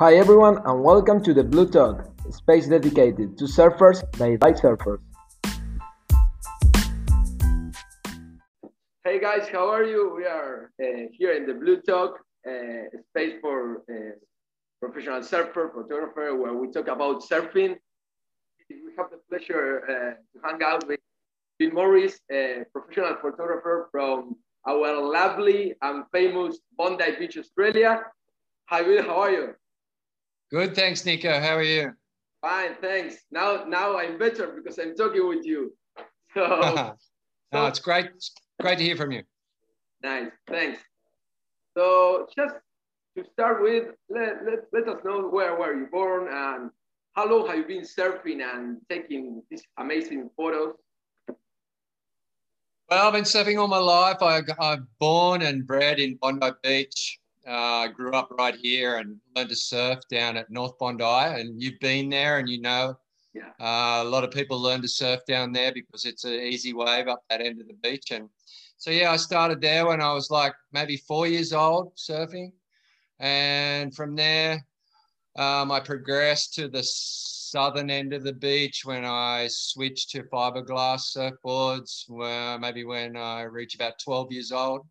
Hi everyone and welcome to the Blue Talk, a space dedicated to surfers by by surfers. Hey guys, how are you? We are uh, here in the Blue Talk, uh, space for uh, professional surfer, photographer, where we talk about surfing. We have the pleasure uh, to hang out with Bill Morris, a professional photographer from our lovely and famous Bondi Beach, Australia. Hi Bill, how are you? Good, thanks, Nico. How are you? Fine, thanks. Now, now I'm better because I'm talking with you. So, no, so, it's great. It's great to hear from you. Nice, thanks. So, just to start with, let, let, let us know where were you born and how long have you been surfing and taking these amazing photos? Well, I've been surfing all my life. I, I'm born and bred in Bondi Beach. I uh, grew up right here and learned to surf down at North Bondi. And you've been there and you know yeah. Uh, a lot of people learn to surf down there because it's an easy wave up that end of the beach. And so, yeah, I started there when I was like maybe four years old surfing. And from there, um, I progressed to the southern end of the beach when I switched to fiberglass surfboards, where maybe when I reached about 12 years old.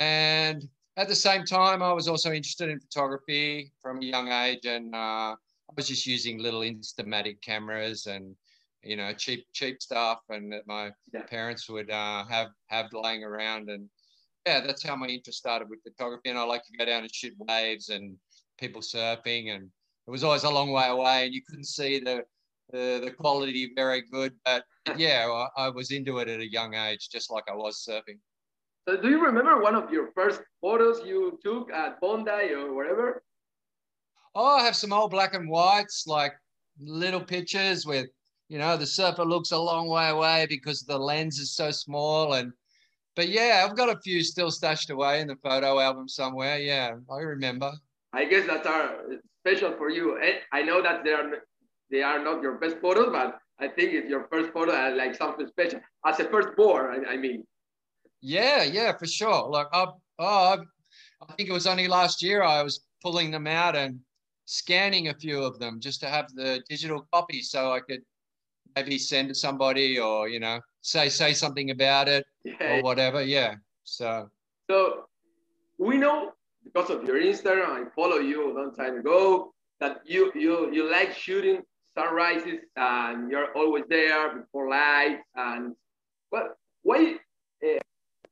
And at the same time, I was also interested in photography from a young age, and uh, I was just using little Instamatic cameras and you know cheap cheap stuff, and that my yeah. parents would uh, have have laying around, and yeah, that's how my interest started with photography. And I like to go down and shoot waves and people surfing, and it was always a long way away, and you couldn't see the the, the quality very good, but yeah, I, I was into it at a young age, just like I was surfing. So do you remember one of your first photos you took at Bondi or wherever? Oh, I have some old black and whites, like little pictures with, you know, the surfer looks a long way away because the lens is so small. And, but yeah, I've got a few still stashed away in the photo album somewhere. Yeah, I remember. I guess that are special for you. I know that they are, they are not your best photos, but I think it's your first photo uh, like something special. As a first born, I, I mean. Yeah, yeah, for sure. Like, I, oh, I think it was only last year I was pulling them out and scanning a few of them just to have the digital copy so I could maybe send to somebody or you know say say something about it yeah. or whatever. Yeah. So. So we know because of your Instagram, I follow you a long time ago that you you you like shooting sunrises and you're always there before light and but why uh,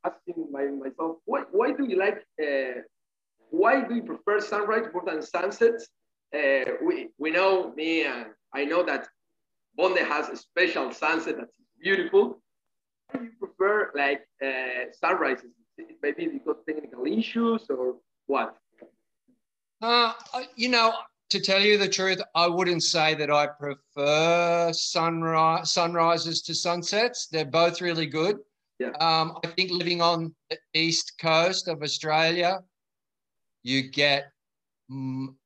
asking my, myself, why, why do you like, uh, why do you prefer sunrise more than sunsets? Uh, we, we know, me, and I know that Bondi has a special sunset that's beautiful. Why do you prefer like uh, sunrises? Maybe because technical issues or what? Uh, you know, to tell you the truth, I wouldn't say that I prefer sunrise sunrises to sunsets. They're both really good. Yeah. Um, I think living on the east coast of Australia, you get m-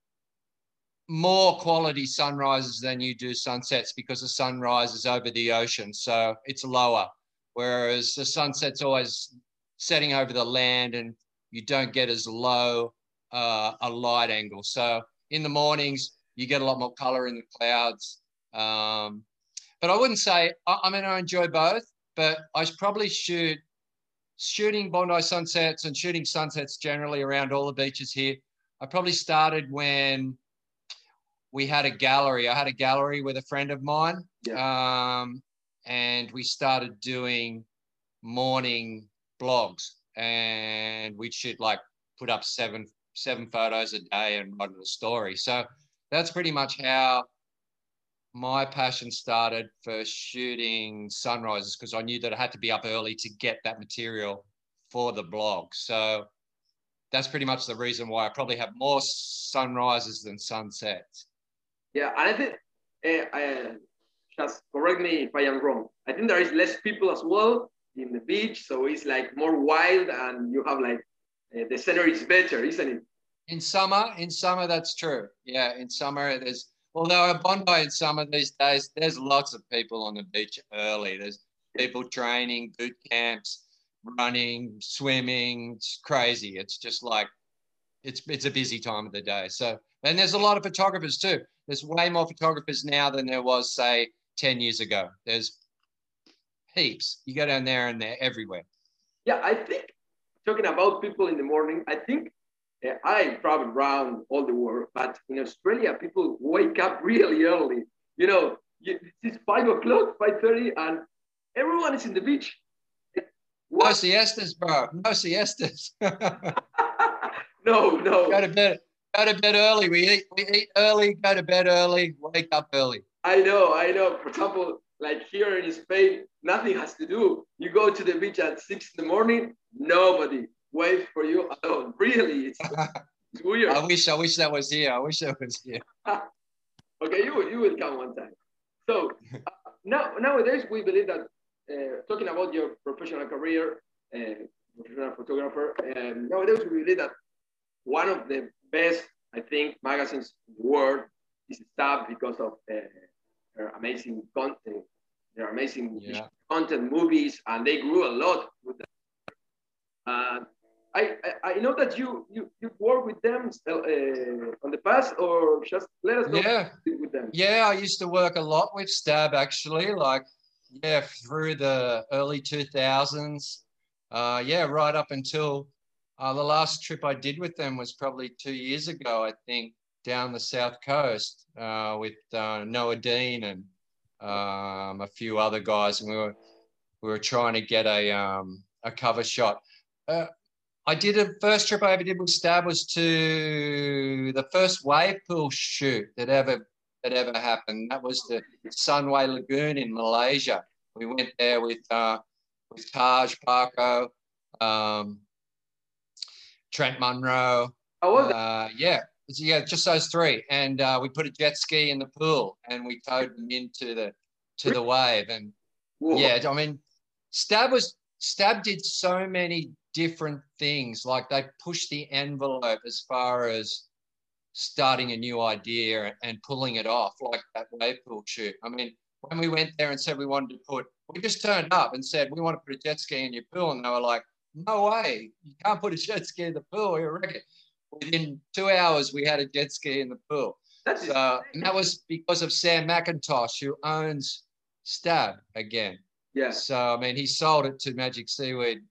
more quality sunrises than you do sunsets because the sunrise is over the ocean, so it's lower. Whereas the sunset's always setting over the land, and you don't get as low uh, a light angle. So in the mornings, you get a lot more color in the clouds. Um, but I wouldn't say. I, I mean, I enjoy both but I probably shoot shooting Bondi sunsets and shooting sunsets generally around all the beaches here. I probably started when we had a gallery. I had a gallery with a friend of mine, yeah. um, and we started doing morning blogs, and we'd shoot like put up seven seven photos a day and write a story. So that's pretty much how my passion started for shooting sunrises because I knew that I had to be up early to get that material for the blog. So that's pretty much the reason why I probably have more sunrises than sunsets. Yeah, and I think, uh, just correct me if I am wrong. I think there is less people as well in the beach, so it's like more wild, and you have like uh, the scenery is better, isn't it? In summer, in summer, that's true. Yeah, in summer, there's Although at Bondi in summer these days, there's lots of people on the beach early. There's people training, boot camps, running, swimming. It's crazy. It's just like it's it's a busy time of the day. So and there's a lot of photographers too. There's way more photographers now than there was say 10 years ago. There's heaps. You go down there and they're everywhere. Yeah, I think talking about people in the morning, I think I travel around all the world, but in Australia, people wake up really early. You know, it's five o'clock, five thirty, and everyone is in the beach. What? No siestas, bro. No siestas. no, no. Go to bed. Go to bed early. We eat. We eat early. Go to bed early. Wake up early. I know. I know. For example, like here in Spain, nothing has to do. You go to the beach at six in the morning. Nobody waits for you alone. Really, it's, it's weird. I wish. I wish that was here. I wish that was here. okay, you you will come one time. So uh, now nowadays we believe that uh, talking about your professional career, uh, professional photographer, um, nowadays we believe that one of the best, I think, magazines in the world is Stab because of uh, their amazing content, their amazing yeah. content movies, and they grew a lot with them. Uh, I, I, I know that you you you work with them uh, on the past, or just let us know yeah. with them. Yeah, I used to work a lot with Stab actually, like yeah, through the early two thousands. Uh, yeah, right up until uh, the last trip I did with them was probably two years ago, I think, down the south coast uh, with uh, Noa Deane and um, a few other guys, and we were we were trying to get a um, a cover shot. Uh, I did a first trip I ever did with Stab was to the first wave pool shoot that ever that ever happened. That was the Sunway Lagoon in Malaysia. We went there with uh, with Taj Parko, um, Trent Munro. Oh, uh, yeah, yeah, just those three, and uh, we put a jet ski in the pool and we towed them into the to the wave. And Whoa. yeah, I mean, Stab was Stab did so many different things. Like they push the envelope as far as starting a new idea and pulling it off, like that wave pool shoot. I mean, when we went there and said we wanted to put, we just turned up and said we want to put a jet ski in your pool, and they were like, "No way, you can't put a jet ski in the pool." You reckon? Within two hours, we had a jet ski in the pool. That's so, and that was because of Sam McIntosh, who owns Stab again. Yeah. So I mean, he sold it to Magic Seaweed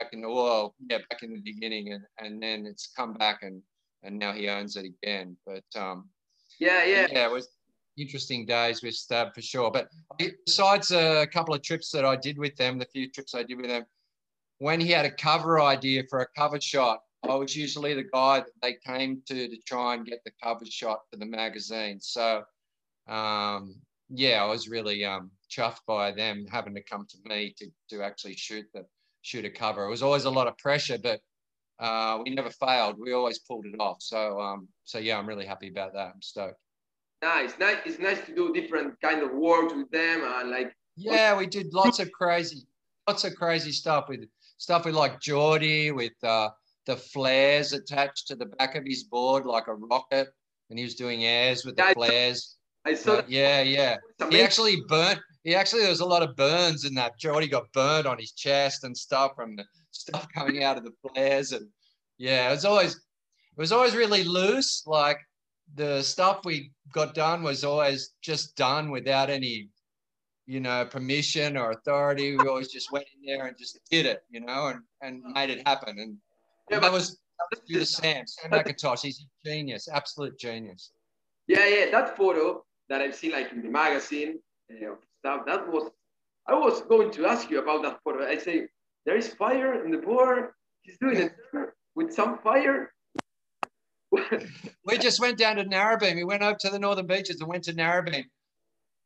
back in the well, yeah, back in the beginning, and and then it's come back and and now he owns it again. But um, yeah, yeah, yeah, it was interesting days with Stab for sure. But besides a couple of trips that I did with them, the few trips I did with them, when he had a cover idea for a cover shot, I was usually the guy that they came to to try and get the cover shot for the magazine. So um, yeah, I was really um, chuffed by them having to come to me to to actually shoot the shoot a cover. It was always a lot of pressure, but uh, we never failed. We always pulled it off. So, um, so yeah, I'm really happy about that. I'm stoked. Nice, nice. It's nice to do different kind of work with them, and like. Yeah, we did lots of crazy, lots of crazy stuff with stuff with like Geordie with uh, the flares attached to the back of his board like a rocket, and he was doing airs with the yeah, flares. I saw. Uh, yeah, yeah. He actually burnt he actually there was a lot of burns in that. Geordie got burned on his chest and stuff from the stuff coming out of the flares. And yeah, it was always it was always really loose. Like the stuff we got done was always just done without any, you know, permission or authority. We always just went in there and just did it, you know, and, and made it happen. And, yeah, that was do the Sam, Sam McIntosh. He's a genius, absolute genius. Yeah, yeah. That photo that I've seen like in the magazine, know, stuff. That was, I was going to ask you about that photo. I say, there is fire in the board. He's doing it with some fire. we just went down to Narrabeen. We went over to the northern beaches and went to Narrabeen.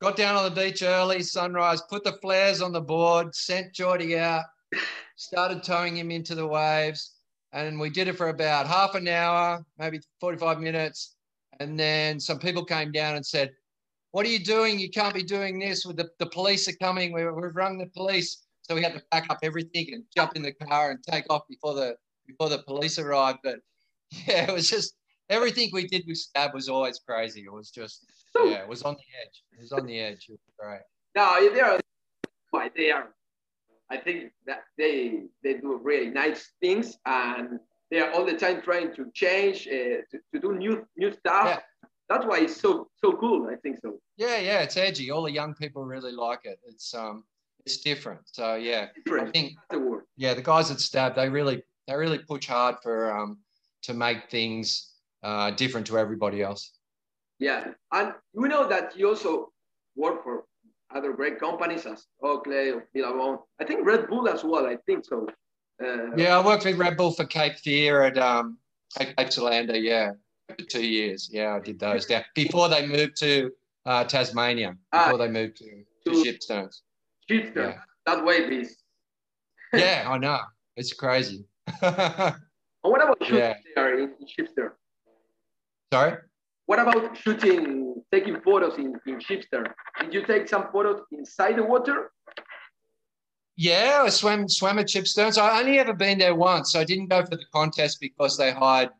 Got down on the beach early, sunrise, put the flares on the board, sent Geordie out, started towing him into the waves. And we did it for about half an hour, maybe 45 minutes. And then some people came down and said, what are you doing? You can't be doing this. With the, the police are coming. We, we've rung the police. So we had to pack up everything and jump in the car and take off before the before the police arrived. But yeah, it was just everything we did with Stab was always crazy. It was just yeah, it was on the edge. It was on the edge. It was great. No, they are why they are. I think that they they do really nice things and they are all the time trying to change, uh, to, to do new new stuff. Yeah. That's why it's so so cool. I think so. Yeah, yeah, it's edgy. All the young people really like it. It's um, it's different. So yeah, I think the word. yeah, the guys at Stab they really they really push hard for um to make things uh, different to everybody else. Yeah, and we know that you also work for other great companies as Oakley or Billabong. I think Red Bull as well. I think so. Uh, Yeah, I worked with Red Bull for Cape Fear at um Cape Solander, yeah, for two years. Yeah, I did those down before they moved to uh, Tasmania. Ah. Before they moved to, to To- Shipsterns. Shitster. Yeah. That way, please. Yeah, I know. It's crazy. And what about shooting Yeah. there in, in Shipstern? Sorry? What about shooting, taking photos in, in Shipstern? Did you take some photos inside the water? Yeah, I swam swam at Shipsterns. I only ever been there once. I didn't go for the contest because they hired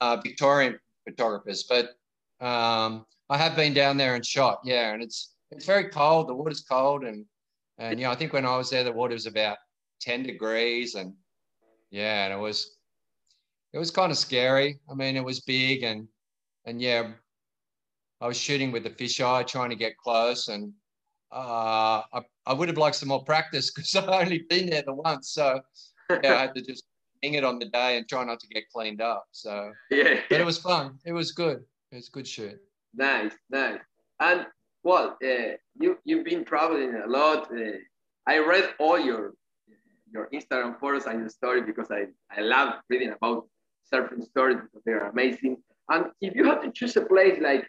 uh, Victorian photographers, but um, I have been down there and shot. Yeah, and it's it's very cold. The water's cold, and and yeah, I think when I was there, the water was about ten degrees, and yeah, and it was it was kind of scary. I mean, it was big, and and yeah, I was shooting with the fisheye, trying to get close, and uh, I, I would have liked some more practice because I've only been there the once. So yeah, I had to just it on the day and try not to get cleaned up. So, yeah. but it was fun. It was good. It was a good shoot. Nice, nice. And well, uh, you you've been traveling a lot. Uh, I read all your your Instagram photos and your story because I I love reading about surfing stories because they're amazing. And if you have to choose a place like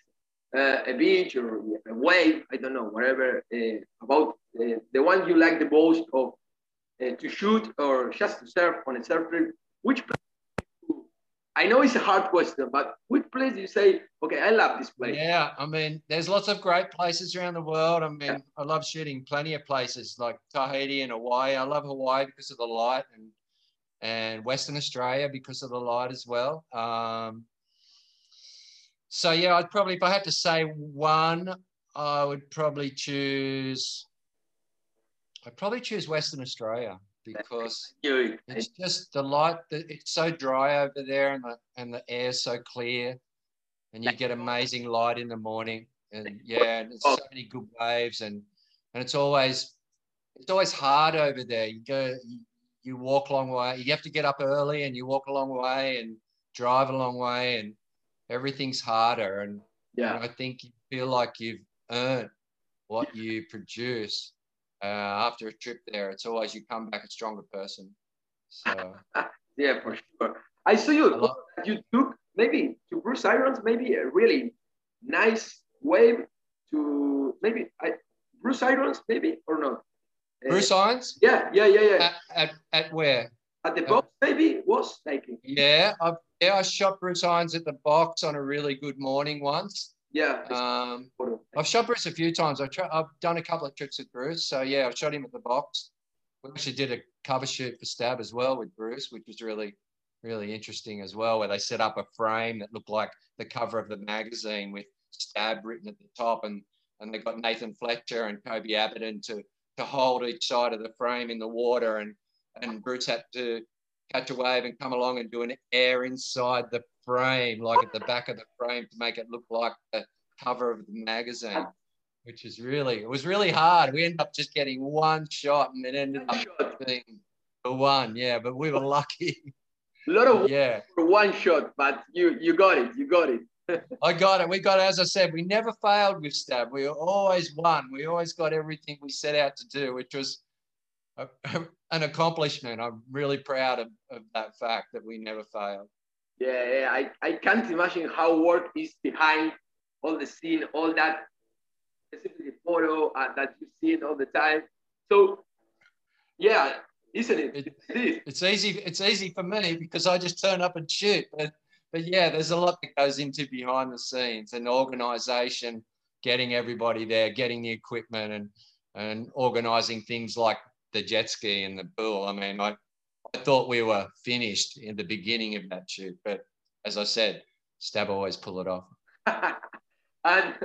uh, a beach or a wave, I don't know, whatever, uh, about uh, the one you like the most of to shoot or just to surf on a surf trip, which place? I know it's a hard question, but which place do you say, okay, I love this place? Yeah, I mean, there's lots of great places around the world. I mean, I love shooting plenty of places like Tahiti and Hawaii. I love Hawaii because of the light and and Western Australia because of the light as well. Um, so yeah, I'd probably, if I had to say one, I would probably choose. I'd probably choose Western Australia because it's just the light. It's so dry over there, and the and the air's so clear, and you get amazing light in the morning. And yeah, and there's so many good waves, and and it's always it's always hard over there. You go, you, you walk a long way. You have to get up early, and you walk a long way, and drive a long way, and everything's harder. And yeah, and I think you feel like you've earned what you produce uh, after a trip there. It's always you come back a stronger person. So yeah, for sure. I saw you. Love- you took maybe to Bruce Irons, maybe a really nice wave to maybe I, Bruce Irons, maybe or not. Uh, Bruce Irons Yeah, yeah, yeah, yeah. at, at, at where? At the box, maybe was like Yeah, I yeah I shot Bruce Irons at the box on a really good morning once. Yeah. Um. I've shot Bruce a few times. I've, I've done a couple of tricks with Bruce. So yeah, I've shot him at the box. We actually did a cover shoot for Stab as well with Bruce, which was really, really interesting as well, where they set up a frame that looked like the cover of the magazine with Stab written at the top, and and they got Nathan Fletcher and Koby Abberton to to hold each side of the frame in the water, and and Bruce had to catch a wave and come along and do an air inside the frame, like at the back of the frame, to make it look like the cover of the magazine, which is really it was really hard. We ended up just getting one shot, and it ended up being the one. Yeah, but we were lucky. A lot of yeah, for one shot, but you you got it. You got it. I got it. We got it. As I said, we never failed with Stab. We always won. We always got everything we set out to do, which was a, an accomplishment. I'm really proud of, of that fact that we never failed. Yeah, yeah. I, I can't imagine how work is behind all the scene, all that specifically photo uh, that you see it all the time. So yeah, isn't it? It- it is. It's easy. It's easy for me because I just turn up and shoot. But but yeah, there's a lot that goes into behind the scenes and organisation, getting everybody there, getting the equipment, and and organising things like the jet ski and the pool. I mean, I I thought we were finished in the beginning of that shoot, but as I said, Stab always pull it off. and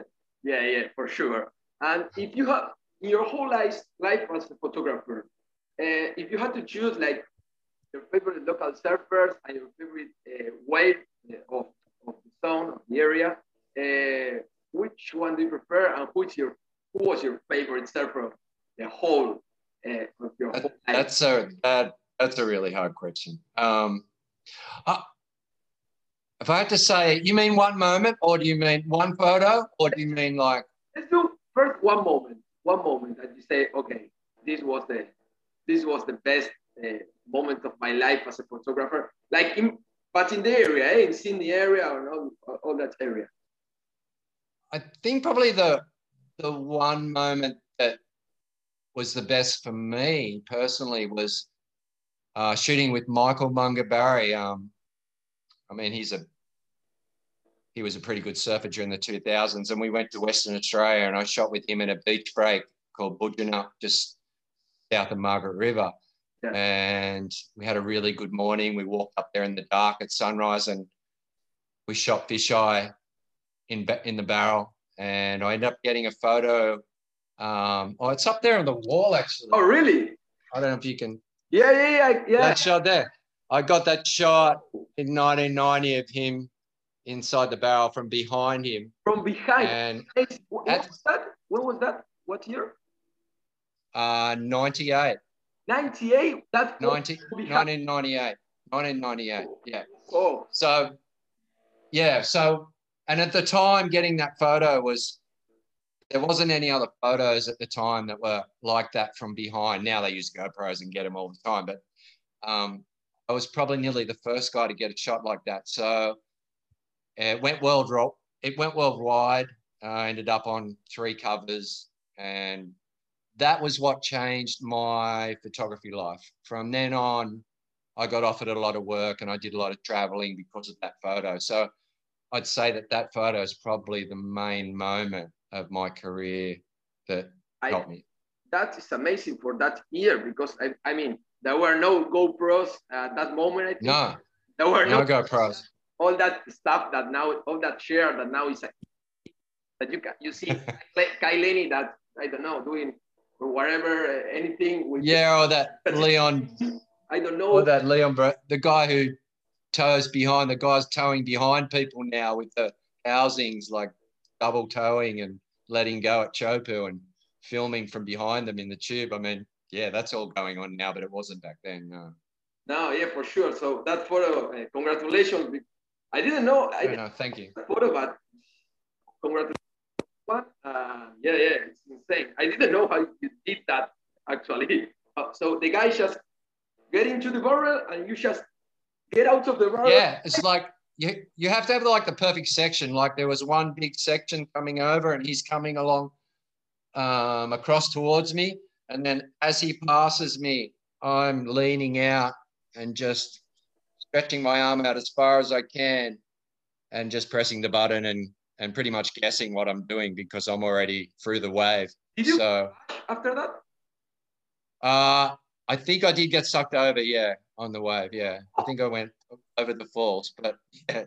yeah, yeah, for sure. And if you have in your whole life, life as a photographer, uh, if you had to choose like your favorite local surfers and your favorite uh, wave of, of the zone of the area. Uh, which one do you prefer, and who's your who was your favorite surfer of the whole uh, of your That- whole life? That's a that that's a really hard question. Um, if I had to say, you mean one moment, or do you mean one photo, or do you mean like? Let's do first one moment. One moment that you say, okay, this was the this was the best uh, moment of my life as a photographer. Like in but in the area, eh? in Sydney area or all, all that area. I think probably the the one moment that was the best for me personally was uh, shooting with Michael Munga Barry. Um, I mean, he's a he was a pretty good surfer during the 2000s, and we went to Western Australia, and I shot with him in a beach break called Budgenup, just south of Margaret River. Yeah. And we had a really good morning. We walked up there in the dark at sunrise, and we shot fisheye in in the barrel, and I ended up getting a photo. Um, oh, it's up there on the wall actually. Oh, really? I don't know if you can. Yeah, yeah, yeah, yeah. That shot there. I got that shot in 1990 of him inside the barrel from behind him, From behind. and What, what at- was that? When was that? What year? uh, 98, 98. That's 90, 1998, 1998. Yeah. Oh, So, yeah. So, and at the time, getting that photo was there wasn't any other photos at the time that were like that from behind. Now they use GoPros and get them all the time, but um, I was probably nearly the first guy to get a shot like that. So it went world it went worldwide. I ended up on three covers, and that was what changed my photography life. From then on, I got offered a lot of work and I did a lot of traveling because of that photo. So I'd say that that photo is probably the main moment of my career that I, helped me. that is amazing for that year because I, I mean there were no GoPros at that moment. I think No, there were no no GoPros. all that stuff that now all that share that now is that you can you see Kai that I don't know doing whatever uh, anything with Yeah, or that Leon, I don't know or that Leon, Bro- the guy who tows behind, the guy's towing behind people now with the housings, like double towing and letting go at Chopu and filming from behind them in the tube. I mean, yeah, that's all going on now, but it wasn't back then. No, no yeah for sure so that photo uh, congratulations I didn't know I no, didn't no thank you. that photo but congratulations what uh, yeah yeah it's insane I didn't know how you did that actually Uh, so the guy just get into the barrel and you just get out of the barrel Yeah, it's like you you have to have like the perfect section. Like there was one big section coming over, and he's coming along um, across towards me, and then as he passes me, I'm leaning out and just stretching my arm out as far as I can, and just pressing the button and and pretty much guessing what I'm doing because I'm already through the wave. did you So after that uh, I think I did get sucked over. Yeah, on the wave. Yeah, I think I went over the falls, but yeah,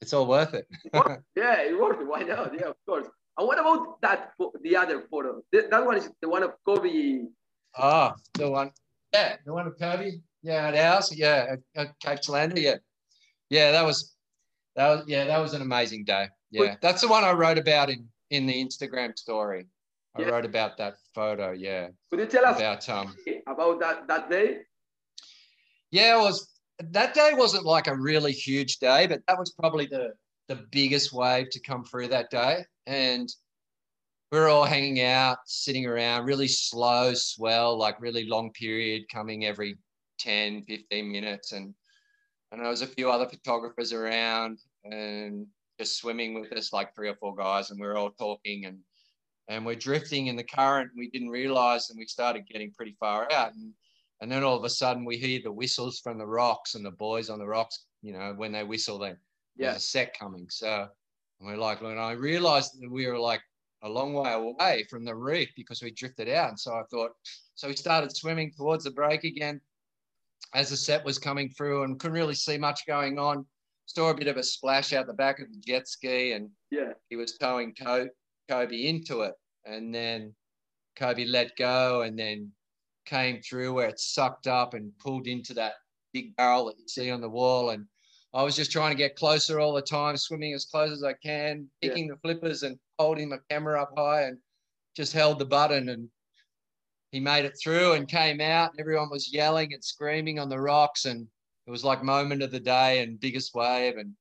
it's all worth it. Yeah, it worked. Why not? Yeah, of course. And what about that? The other photo. That one is the one of Koby. Oh, the one. Yeah, the one of Koby. Yeah, at ours. Yeah, at, at Cape Solander. Yeah, yeah, that was that was yeah, that was an amazing day. Yeah, that's the one I wrote about in in the Instagram story. I Yeah. wrote about that photo. Yeah, Could you tell us about um. about that that day? Yeah, it was that day wasn't like a really huge day, but that was probably the the biggest wave to come through that day. And we were all hanging out, sitting around, really slow swell, like really long period coming every 10, 15 minutes. And and there was a few other photographers around and just swimming with us, like three or four guys, and we were all talking and and we're drifting in the current. We didn't realize, and we started getting pretty far out. And and then all of a sudden, we hear the whistles from the rocks, and the boys on the rocks, you know, when they whistle, then there's a set coming. So and we're like, when I realized that we were like a long way away from the reef because we drifted out. And so I thought, so we started swimming towards the break again as the set was coming through and couldn't really see much going on. Saw a bit of a splash out the back of the jet ski and Yeah. he was towing Koby into it. And then Koby let go and then came through where it sucked up and pulled into that big barrel that you see on the wall. And I was just trying to get closer all the time, swimming as close as I can, picking yeah. the flippers and holding the camera up high and just held the button and he made it through and came out. And everyone was yelling and screaming on the rocks, and it was like moment of the day and biggest wave. And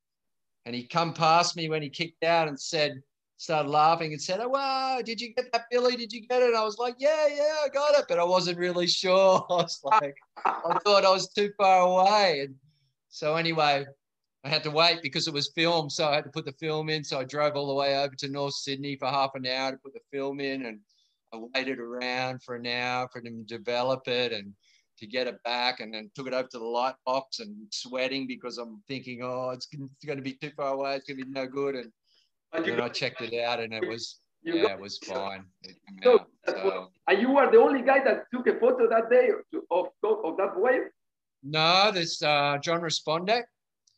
and he come past me when he kicked out and said, started laughing and said, "Oh wow, did you get that, Billy? Did you get it?" And I was like, "Yeah, yeah, I got it," but I wasn't really sure. I was like, I thought I was too far away, and so anyway. I had to wait because it was film, so I had to put the film in. So I drove all the way over to North Sydney for half an hour to put the film in, and I waited around for an hour for them to develop it and to get it back and then took it over to the light box and sweating because I'm thinking, oh, it's, going to be too far away. It's going to be no good. And, and then I checked it out and it was, yeah, it was fine. It so, out, so. And you were the only guy that took a photo that day of, of that wave? No, there's uh, John Respondek,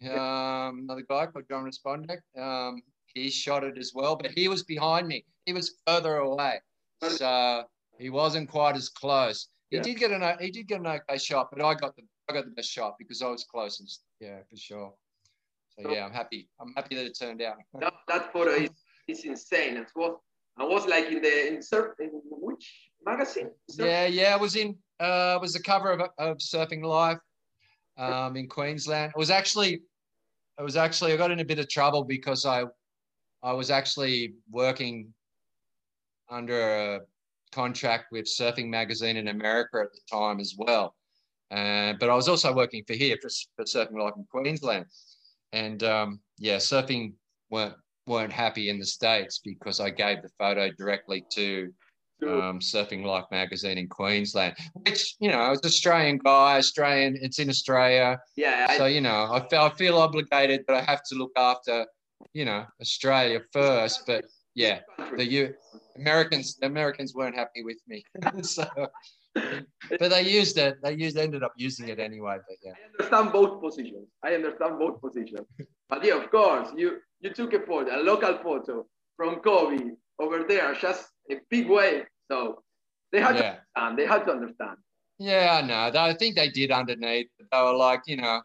um, another guy called John Respondek. Um, he shot it as well, but he was behind me. He was further away so he wasn't quite as close. He yeah. did get an he did get an okay shot, but I got the I got the best shot because I was closest. Yeah, for sure. So yeah, I'm happy. I'm happy that it turned out. That photo is, is insane. It was I was like in the in surf in which magazine? Surf? Yeah, yeah, I was in uh was the cover of, of Surfing Life um in Queensland. It was actually it was actually I got in a bit of trouble because I I was actually working under a contract with Surfing Magazine in America at the time as well. Uh, but I was also working for here for, for Surfing Life in Queensland. And um, yeah, surfing weren't weren't happy in the states because I gave the photo directly to um, Surfing Life magazine in Queensland, which you know, I was Australian guy, Australian. It's in Australia. Yeah. I, so you know, I feel I feel obligated that I have to look after, you know, Australia first. But yeah, the you Americans Americans weren't happy with me. so, but they used it. They used ended up using it anyway. But yeah. I understand both positions. I understand both positions. But yeah, of course, you you took a photo, a local photo from Koby over there, just a big wave. So they had yeah. to understand. They had to understand. Yeah, I know. I think they did underneath. They were like, you know,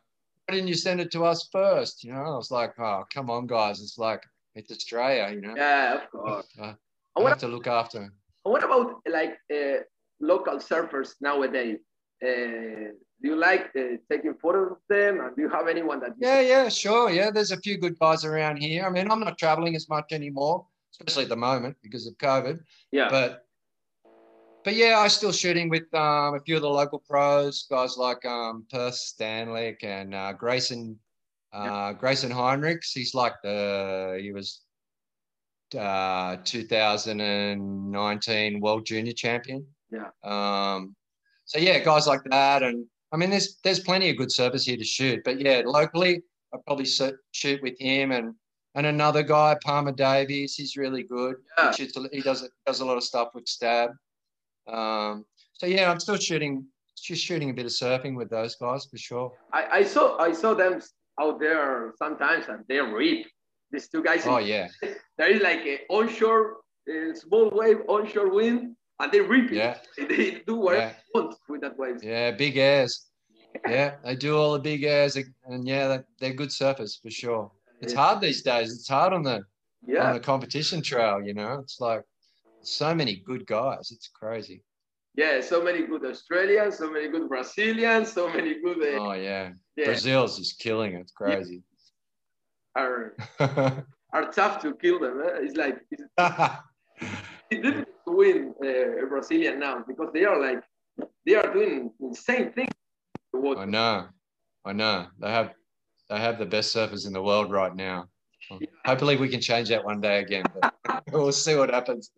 why didn't you send it to us first? You know, I was like, oh, come on, guys. It's like it's Australia, you know. Yeah, of course. Uh, I have to look after. What about like uh, local surfers nowadays? Uh, do you like uh, taking photos of them? And do you have anyone that? yeah, yeah, sure. Yeah, there's a few good guys around here. I mean, I'm not traveling as much anymore, especially at the moment because of COVID. Yeah. But but yeah, I'm still shooting with um, a few of the local pros, guys like um, Perth Standlick and uh, Grayson uh, Grayson Hinrichs. He's like the he was uh, 2019 World Junior Champion. Yeah. Um, so yeah, guys like that, and I mean, there's there's plenty of good service here to shoot. But yeah, locally, I probably shoot with him and and another guy, Palmer Davies. He's really good. Yeah. He, shoots, he does does a lot of stuff with Stab. Um, so yeah, I'm still shooting just shooting a bit of surfing with those guys for sure. I, I saw I saw them out there sometimes and they rip these two guys. Oh yeah. There is like a onshore a small wave, onshore wind, and they rip it. Yeah. They do whatever yeah. they want with that wave. Yeah, big airs. Yeah, they do all the big airs, and yeah, they're good surfers for sure. It's yeah. hard these days. It's hard on the yeah. on the competition trail. You know, it's like so many good guys. It's crazy. Yeah, so many good Australians, so many good Brazilians, so many good. Uh, oh yeah. yeah, Brazil's just killing it. It's crazy are are tough to kill them. Eh? It's like it's, win uh, a Brazilian now because they are like they are doing insane things. I know, I know. They have they have the best surfers in the world right now. Yeah. Hopefully, we can change that one day again. But we'll see what happens.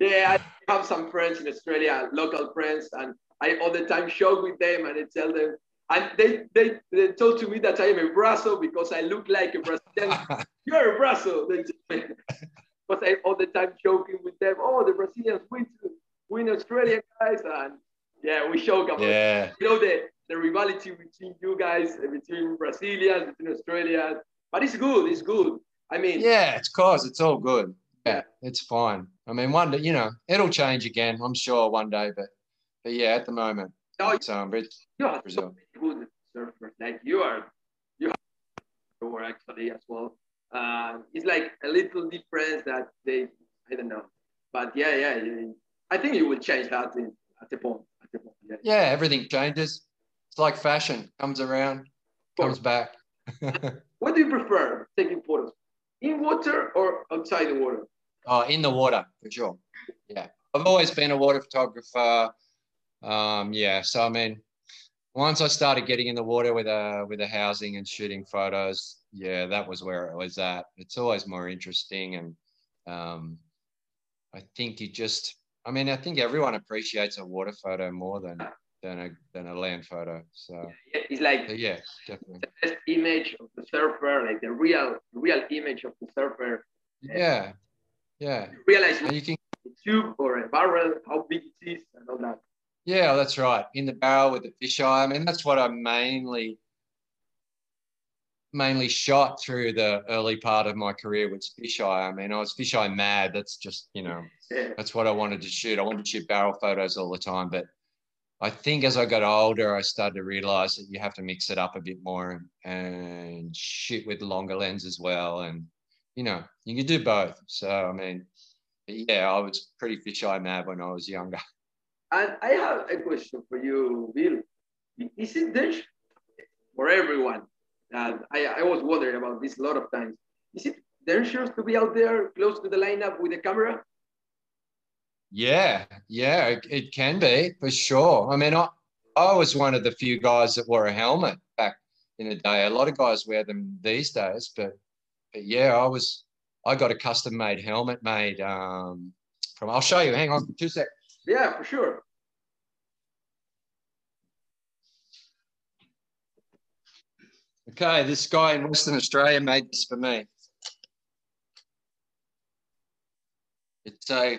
Yeah, I have some friends in Australia, local friends, and I all the time show with them and I tell them and they, they, they told to me that I am a Brasso because I look like a Brazilian. You're a Brasso. Because I all the time joking with them. Oh, the Brazilians win, win Australian guys. And yeah, we joke about yeah. you know the, the rivalry between you guys, between Brazilians, between Australians. But it's good. It's good. I mean, yeah, it's cause it's all good. Yeah, it's fine. I mean, one day, you know, it'll change again. I'm sure one day, but but yeah, at the moment, No, But, um, but you are so Brazil. many good surfers. Like you are, you are actually as well. Uh, it's like a little difference that they, I don't know, but yeah, yeah. I think you will change that in, at the point. At the point. Yeah. yeah, everything changes. It's like fashion comes around, comes back. What do you prefer taking photos? In water or outside the water? oh, in the water for sure. Yeah, I've always been a water photographer. Um, yeah, so I mean, once I started getting in the water with a with a housing and shooting photos, yeah, that was where it was at. It's always more interesting, and um, I think you just, I mean, I think everyone appreciates a water photo more than than a than a land photo. So Yeah, It's like yeah, definitely. the best image of the surfer, like the real, real image of the surfer. Yeah, yeah, You realize and you can. a tube or a barrel, how big it is, and all that. Yeah, that's right. In the barrel with the fisheye. I mean, that's what I mainly mainly shot through the early part of my career was fisheye. I mean, I was fisheye mad. That's just, you know, Yeah. that's what I wanted to shoot. I wanted to shoot barrel photos all the time. But I think as I got older, I started to realize that you have to mix it up a bit more and, and shoot with longer lens as well. And, you know, you can do both. So, I mean, yeah, I was pretty fisheye mad when I was younger. And I have a question for you, Bill. Is it dangerous for everyone? And I, I was wondering about this a lot of times. Is it dangerous to be out there close to the lineup with a camera? Yeah, yeah, it, it can be for sure. I mean, I, I was one of the few guys that wore a helmet back in the day. A lot of guys wear them these days, but, but yeah, I was, I got a custom made helmet made um, from, I'll show you, hang on for two seconds. Yeah, for sure. Okay, this guy in Western Australia made this for me. It's a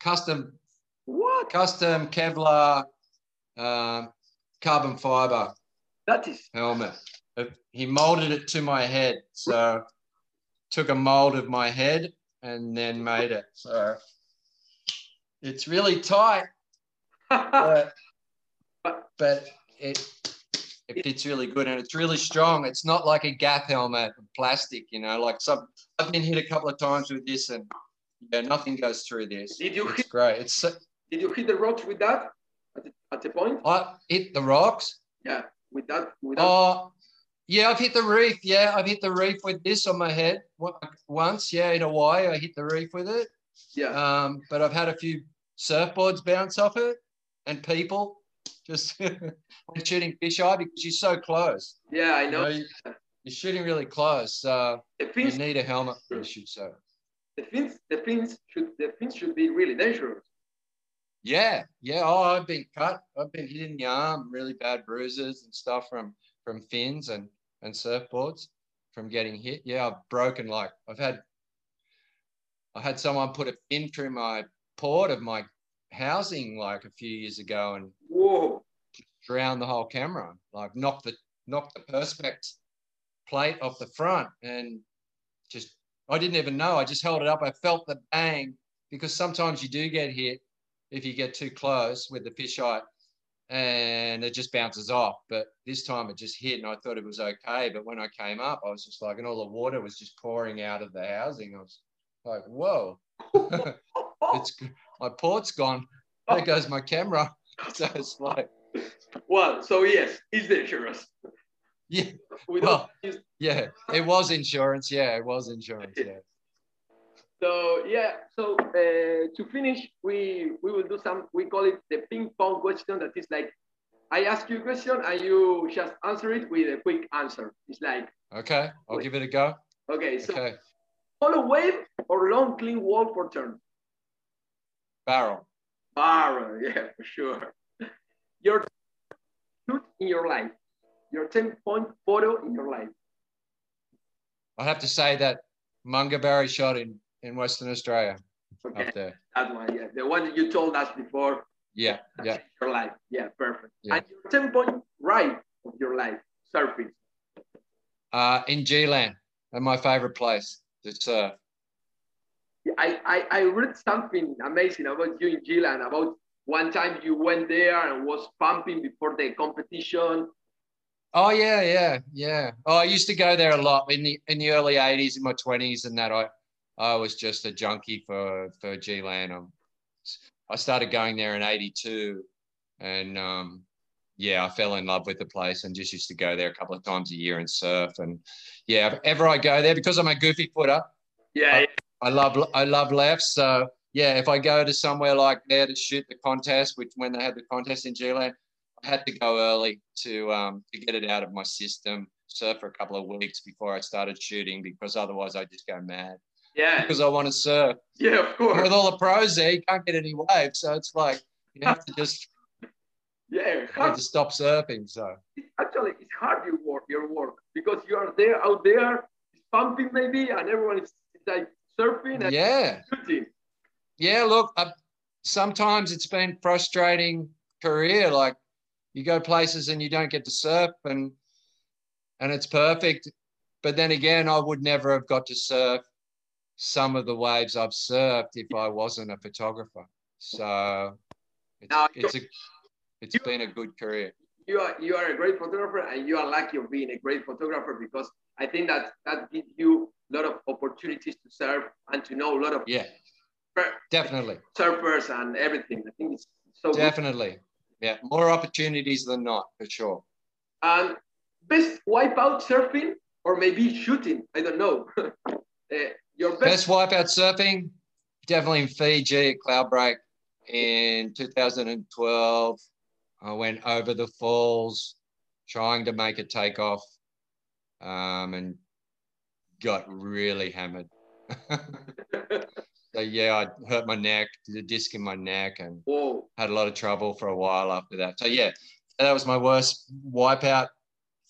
custom, What? custom Kevlar um, carbon fiber That is helmet. He molded it to my head. So took a mold of my head and then made it. So it's really tight, but, but it it fits really good and it's really strong. It's not like a gap helmet of plastic, you know, like some I've been hit a couple of times with this and yeah, nothing goes through this. Did you It's hit, great. It's so, did you hit the rocks with that at the, at the point? I hit the rocks. Yeah, with that. With that. Oh, yeah, I've hit the reef. Yeah, I've hit the reef with this on my head once. Yeah, in Hawaii, I hit the reef with it. yeah. Um, but I've had a few surfboards bounce off it and people just when shooting fisheye because you're so close. yeah, I You know. know, you- you're shooting really close. So the you need a helmet when you shoot so. the fins, the fins should, the fins should be really dangerous. Yeah, yeah. Oh, I've been cut. I've been hit in the arm, really bad bruises and stuff from from fins and and surfboards from getting hit. Yeah, I've broken like I've had. I had someone put a fin through my port of my housing like a few years ago and Whoa. drowned the whole camera. Like knocked the knocked the perspex plate off the front and just I didn't even know. I just held it up. I felt the bang because sometimes you do get hit if you get too close with the fisheye and it just bounces off. But this time it just hit and I thought it was okay. But when I came up, I was just like, and all the water was just pouring out of the housing. I was like, whoa, it's my port's gone. There goes my camera. So it's like, Well, so yes, it's dangerous. yeah, We Well- use, yeah, it was insurance. Yeah, it was insurance. Yeah. so yeah. So uh, to finish, we we will do some. We call it the ping pong question. That is like, I ask you a question and you just answer it with a quick answer. It's like, Okay, I'll give it a go. okay, so Okay, follow wave or long clean wall for turn. Barrel. Barrel, yeah, for sure. Your shoot in your life. Your 10 point photo in your life. I have to say that Munga Barry shot in in Western Australia Okay, up there. that one, yeah. The one that you told us before. Yeah, yeah. Your life. Yeah, perfect. Yeah. And your 10 point right of your life, surfing. Uh, in G-Land, and my favorite place to surf. I, I, I read something amazing about you in G-Land about one time you went there and was pumping before the competition. Oh yeah, yeah, yeah. Oh, I used to go there a lot in the in the early '80s, in my 20s, and that I I was just a junkie for for G-Land. Um, I started going there in '82, and um, yeah, I fell in love with the place and just used to go there a couple of times a year and surf. And yeah, ever I go there because I'm a goofy footer. Yeah, I, I love I love lefts. So yeah, if I go to somewhere like there to shoot the contest, which when they had the contest in G-Land, I had to go early to um, to get it out of my system, surf for a couple of weeks before I started shooting because otherwise I'd just go mad. Yeah. Because I want to surf. Yeah, of course. With all the pros there, you can't get any waves, so it's like you have to just yeah, have to stop surfing. So actually, it's hard your work, your work because you are there out there, pumping maybe, and everyone is like surfing and yeah, shooting yeah, look, uh, sometimes it's been frustrating career. Like you go places and you don't get to surf, and and it's perfect. But then again, I would never have got to surf some of the waves I've surfed if I wasn't a photographer. So it's, now, it's a it's you, been a good career. You are you are a great photographer, and you are lucky of being a great photographer because I think that that gives you lot of opportunities to serve and to know a lot of yeah Definitely. Surfers and everything. I think it's so Definitely. Good. Yeah, more opportunities than not, for sure. And best wipeout surfing or maybe shooting. I don't know. uh, your best... best wipeout surfing, definitely in Fiji at Cloudbreak in 2012. I went over the falls trying to make a takeoff um, and got really hammered. So yeah, I hurt my neck, did a disc in my neck, and Whoa. had a lot of trouble for a while after that. So yeah, that was my worst wipeout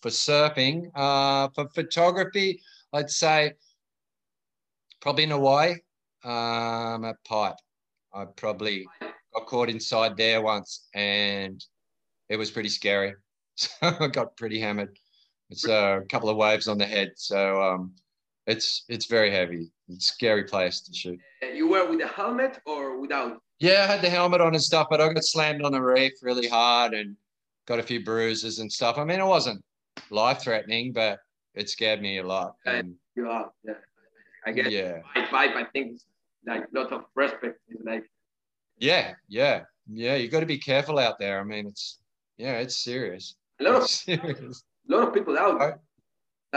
for surfing. Uh, for photography, I'd say probably in Hawaii um, at Pipe. I probably got caught inside there once, and it was pretty scary. So I got pretty hammered. It's a couple of waves on the head. So um, it's it's very heavy. It's a scary place to shoot. Uh, you were with a helmet or without? Yeah, I had the helmet on and stuff, but I got slammed on the reef really hard and got a few bruises and stuff. I mean, it wasn't life threatening, but it scared me a lot. And, you are, yeah. I guess yeah. five, I think like a lot of respect is like yeah, yeah, yeah. You got to be careful out there. I mean, it's yeah, it's serious. A lot it's of serious. a lot of people out there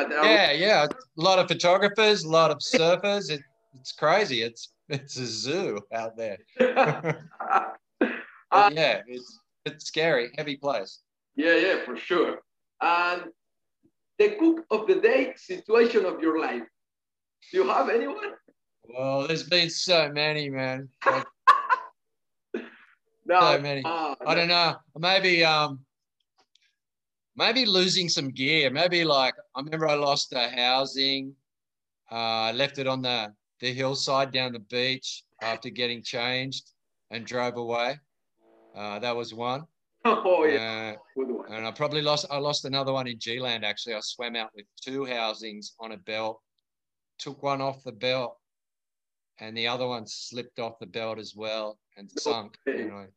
yeah, yeah. A lot of photographers, a lot of surfers. It, it's crazy. It's it's a zoo out there. yeah, it's it's scary, heavy place. Yeah, yeah, for sure. And the kook of the day situation of your life. Do you have anyone? Well, there's been so many, man. no, so many. Uh, I don't know. Maybe um maybe losing some gear. Maybe like I remember I lost the housing. Uh, I left it on the the hillside down the beach after getting changed and drove away. Uh, that was one. Oh yeah. Uh, and I probably lost. I lost another one in G-Land. Actually, I swam out with two housings on a belt. Took one off the belt, and the other one slipped off the belt as well and sunk. You know,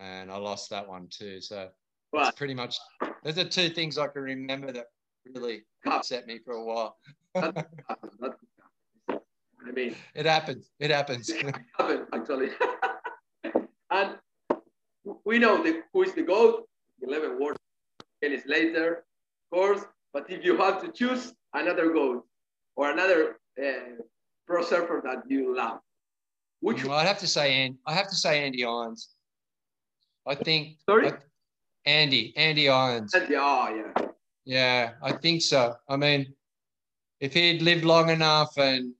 and I lost that one too. So well, it's pretty much those are two things I can remember that really upset me for a while. I mean, it happens. It happens. It happens actually. and we know the, who is the GOAT, 11 words, Kelly Slater, of course. But if you have to choose another GOAT or another uh, pro surfer that you love, which well, I'd have to say, and I have to say Andy Irons. I think. Sorry. I, Andy, Andy Irons. Andy, oh, yeah. Yeah, I think so. I mean, if he'd lived long enough and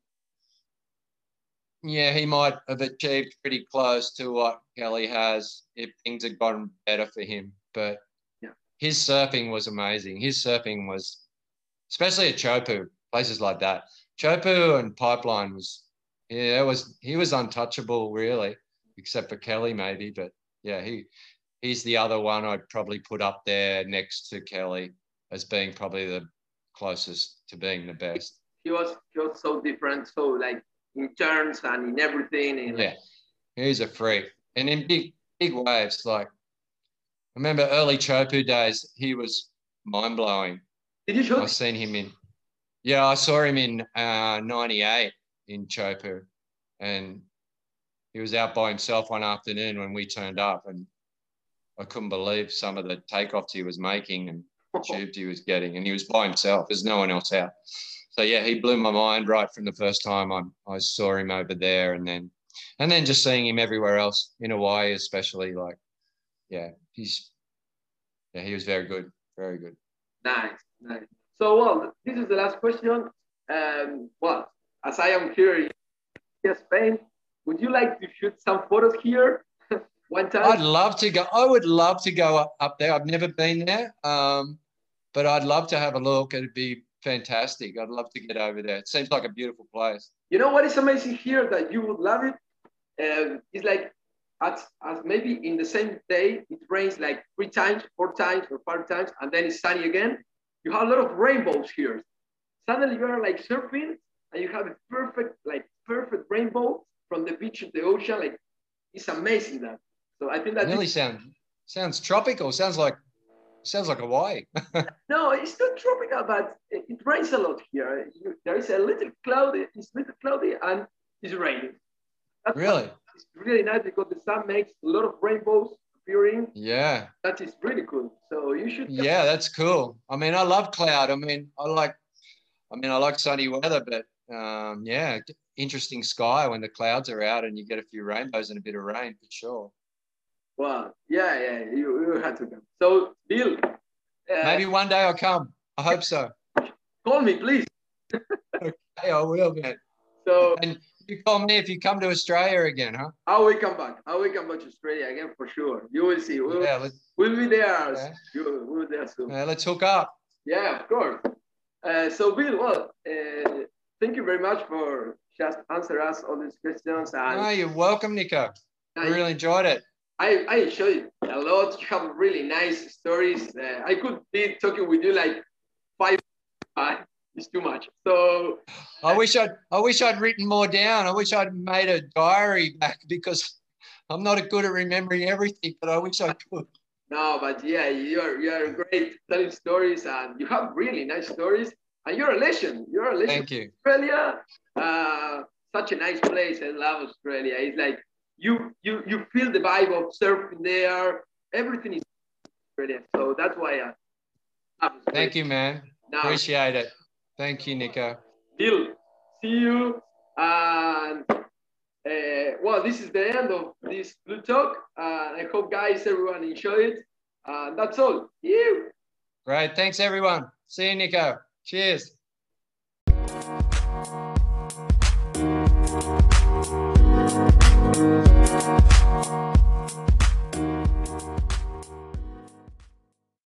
yeah, he might have achieved pretty close to what Kelly has if things had gotten better for him. But yeah. his surfing was amazing. His surfing was, especially at Chopu, places like that. Chopu and Pipeline was, yeah, it was he was untouchable really, except for Kelly maybe. But yeah, he he's the other one I'd probably put up there next to Kelly as being probably the closest to being the best. He was he was so different, so like in terms and in everything. And yeah, he's a freak. And in big big waves. Like I remember early Chopu days, he was mind blowing. Did you shoot? I've seen him in. Yeah, I saw him in uh, '98 in Chopu, and he was out by himself one afternoon when we turned up, and I couldn't believe some of the takeoffs he was making and tubes he was getting, and he was by himself. There's no one else out. So yeah, he blew my mind right from the first time I, I saw him over there, and then and then just seeing him everywhere else in Hawaii, especially like, yeah, he's yeah, he was very good, very good. Nice, nice. So well, this is the last question. Um, well, as I am here in Spain, would you like to shoot some photos here one time? I'd love to go. I would love to go up, there. I've never been there, um, but I'd love to have a look. It'd be fantastic. I'd love to get over there. It seems like a beautiful place. You know what is amazing here that you would love it? Um, it's like as, as maybe in the same day it rains like three times, four times, or five times, and then it's sunny again. You have a lot of rainbows here. Suddenly you are like surfing and you have a perfect, like perfect rainbow from the beach to the ocean. Like it's amazing that. So I think that really sounds sounds tropical. Sounds like sounds like Hawaii. no, it's not tropical, but it, it rains a lot here. You, there is a little cloudy. It's a little cloudy and it's raining. That's really? It's really nice because the sun makes a lot of rainbows appearing. Yeah. That is really cool. So you should. Yeah, that's cool. I mean, I love cloud. I mean, I like, I mean, I like sunny weather, but um, yeah, interesting sky when the clouds are out and you get a few rainbows and a bit of rain for sure. Wow. Yeah, yeah, you, you had to come. So, Bill. Uh, Maybe one day I'll come. I hope so. Call me, please. okay, I will, man. So, and you call me if you come to Australia again, huh? I will come back. I will come back to Australia again for sure. You will see. We'll, yeah, we'll be there. Yeah. You, we'll be there soon. Yeah, let's hook up. Yeah, of course. Uh, so, Bill, well, uh, thank you very much for just answer us all these questions. And no, you're welcome, Nico. I really enjoyed it. I, I enjoyed it a lot. You have really nice stories. Uh, I could be talking with you like five, five it's too much. So I wish I'd I wish I'd written more down. I wish I'd made a diary back because I'm not good at remembering everything, but I wish I could. No, but yeah, you're you're great telling stories and you have really nice stories. And you're a legend. You're a legend. Thank you. Australia, uh, such a nice place. I love Australia. It's like you you you feel the vibe of surfing there. Everything is brilliant. So that's why I. Thank you, man. Now, Appreciate it. Thank you, Nico. Bill, see you. And uh, well, this is the end of this Blue Talk. Uh, I hope, guys, everyone enjoyed it. And that's all. You. Great. Thanks, everyone. See you, Nico. Cheers.